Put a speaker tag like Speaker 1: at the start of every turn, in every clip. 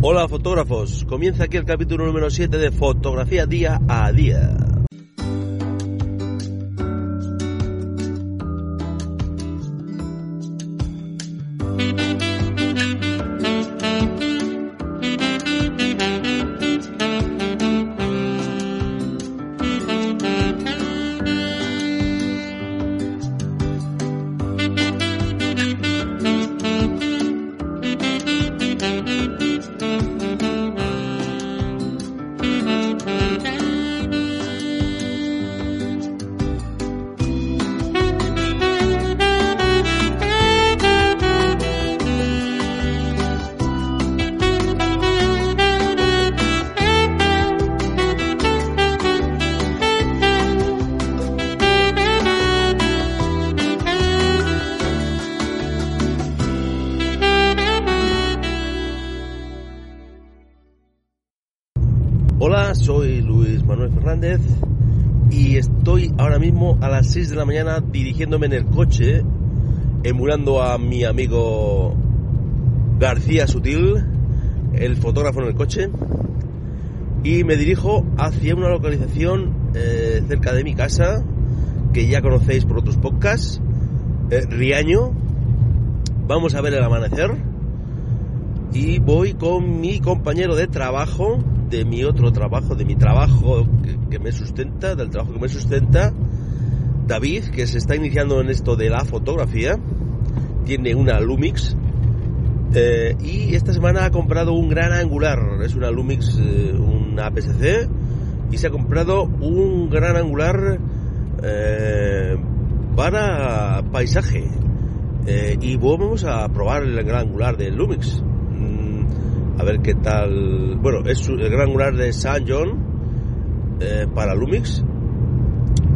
Speaker 1: Hola fotógrafos, comienza aquí el capítulo número 7 de Fotografía Día a Día. Manuel Fernández. Y estoy ahora mismo a las 6 de la mañana dirigiéndome en el coche, emulando a mi amigo García Sutil, el fotógrafo en el coche, y me dirijo hacia una localización eh, cerca de mi casa, que ya conocéis por otros podcasts, eh, Riaño. Vamos a ver el amanecer. Y voy con mi compañero de trabajo, de mi otro trabajo, de mi trabajo que, me sustenta, del trabajo que me sustenta, David, que se está iniciando en esto de la fotografía, tiene una Lumix eh, y esta semana ha comprado un gran angular, es una Lumix, eh, una APS-C, y se ha comprado un gran angular eh, para paisaje. y vamos a probar el gran angular de Lumix a ver qué tal. Bueno, es el gran angular de San John eh, para Lumix,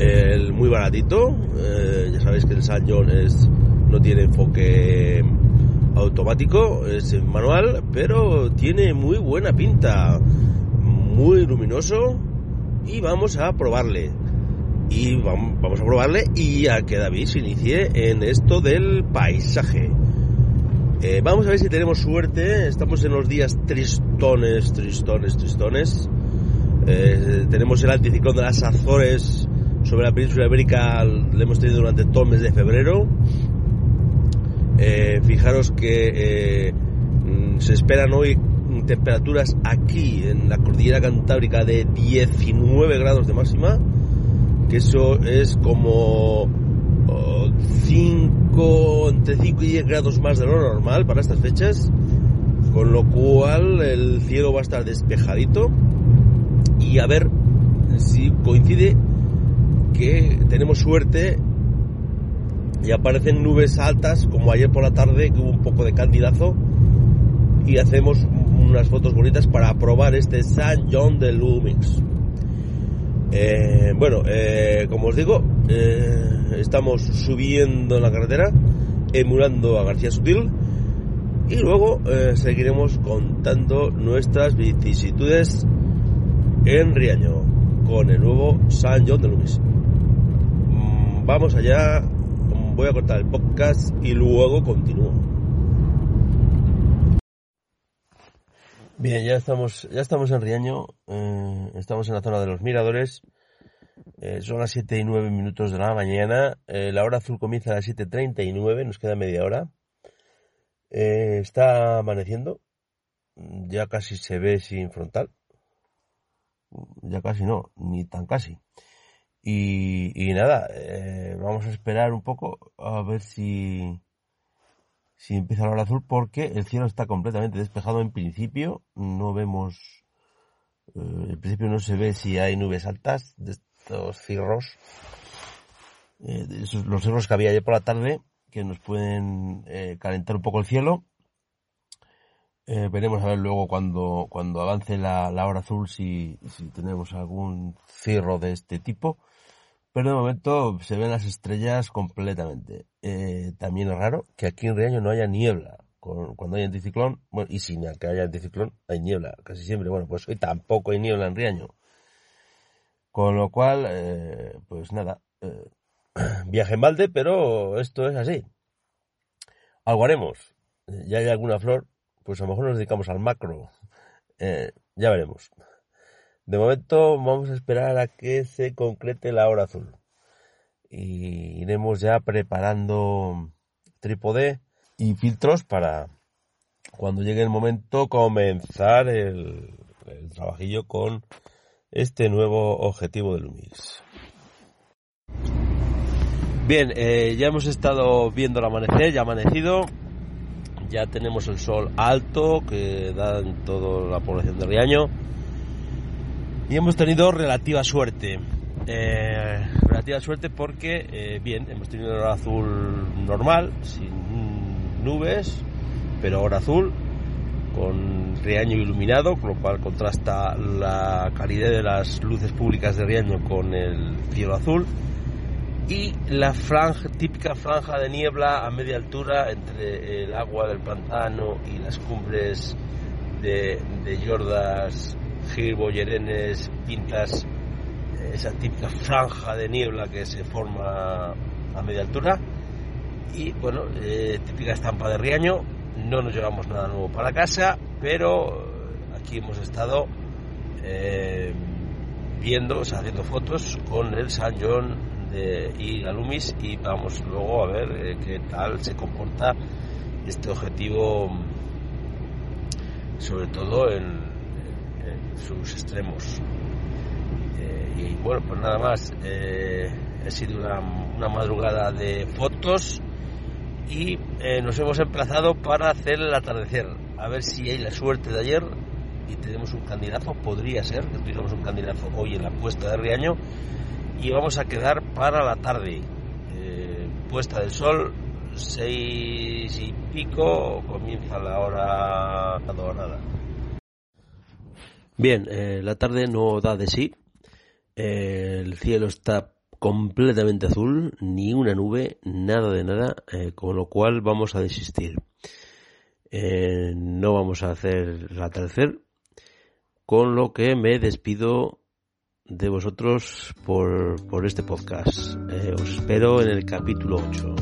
Speaker 1: el muy baratito. Eh, ya sabéis que el San John es, no tiene enfoque automático, es manual, pero tiene muy buena pinta, muy luminoso y vamos a probarle. Y vamos a probarle y a que David se inicie en esto del paisaje. Eh, vamos a ver si tenemos suerte. Estamos en los días tristones, tristones, tristones. Eh, tenemos el anticiclón de las Azores sobre la península ibérica. Lo hemos tenido durante todo el mes de febrero. Eh, fijaros que se esperan hoy temperaturas aquí en la cordillera cantábrica de 19 grados de máxima. Que eso es como 5, entre 5 y 10 grados más de lo normal para estas fechas, con lo cual el cielo va a estar despejadito y a ver si coincide que tenemos suerte y aparecen nubes altas como ayer por la tarde que hubo un poco de candidazo y hacemos unas fotos bonitas para probar este San John de Lumix. Eh, bueno, eh, como os digo, eh, estamos subiendo en la carretera, emulando a García Sutil y luego seguiremos contando nuestras vicisitudes en Riaño con el nuevo San John de Luis. Mm, vamos allá, voy a cortar el podcast y luego continúo. Bien, ya estamos, ya estamos en Riaño, eh, estamos en la zona de los miradores. Eh, son las 7 y 9 minutos de la mañana. Eh, la hora azul comienza a las 7.39, nos queda media hora. Está amaneciendo. Ya casi se ve sin frontal. Ya casi no, ni tan casi. Y, nada, vamos a esperar un poco a ver si, si empieza la hora azul porque el cielo está completamente despejado en principio. No vemos, eh, en principio no se ve si hay nubes altas de estos cirros, eh, los cirros que había ayer por la tarde que nos pueden eh, calentar un poco el cielo. Veremos a ver luego cuando, cuando avance la, hora azul si, si tenemos algún cirro de este tipo. Pero de momento se ven las estrellas completamente. Eh, también es raro que aquí en Riaño no haya niebla. cuando hay anticiclón, bueno, y sin que haya anticiclón, hay niebla, casi siempre. Bueno, pues hoy tampoco hay niebla en Riaño. Con lo cual, eh, pues nada, eh, viaje en balde, pero esto es así. Algo haremos. Ya hay alguna flor, pues a lo mejor nos dedicamos al macro. ya veremos. De momento vamos a esperar a que se concrete la hora azul. Y iremos ya preparando trípode y filtros para cuando llegue el momento comenzar el, trabajillo con este nuevo objetivo de Lumix. Bien, eh, ya hemos estado viendo el amanecer, ya ha amanecido, ya tenemos el sol alto que da en toda la población de Riaño y hemos tenido relativa suerte. Eh, relativa suerte porque, eh, bien, hemos tenido hora azul normal, sin nubes, pero hora azul, con Riaño iluminado, con lo cual contrasta la calidad de las luces públicas de Riaño con el cielo azul. Y la franja, típica franja de niebla a media altura entre el agua del pantano y las cumbres de, de Yordas Yerenes, Pintas, esa típica franja de niebla que se forma a media altura. Y bueno, eh, típica estampa de Riaño. No nos llevamos nada nuevo para casa, pero aquí hemos estado eh, viendo, o sea, haciendo fotos con el San John de, y la Lumis y vamos luego a ver eh, qué tal se comporta este objetivo, sobre todo en, sus extremos. Eh, y bueno, pues nada más, eh, ha sido una, madrugada de fotos y eh, nos hemos emplazado para hacer el atardecer, a ver si hay la suerte de ayer y tenemos un candidato, podría ser que tuviéramos un candidato hoy en la puesta de Riaño y vamos a quedar para la tarde. puesta del sol, seis y pico, comienza la hora dorada. Bien, eh, la tarde no da de sí. Eh, el cielo está completamente azul, ni una nube, nada de nada, eh, con lo cual vamos a desistir. no vamos a hacer el atardecer, con lo que me despido de vosotros por, por este podcast. os espero en el capítulo 8.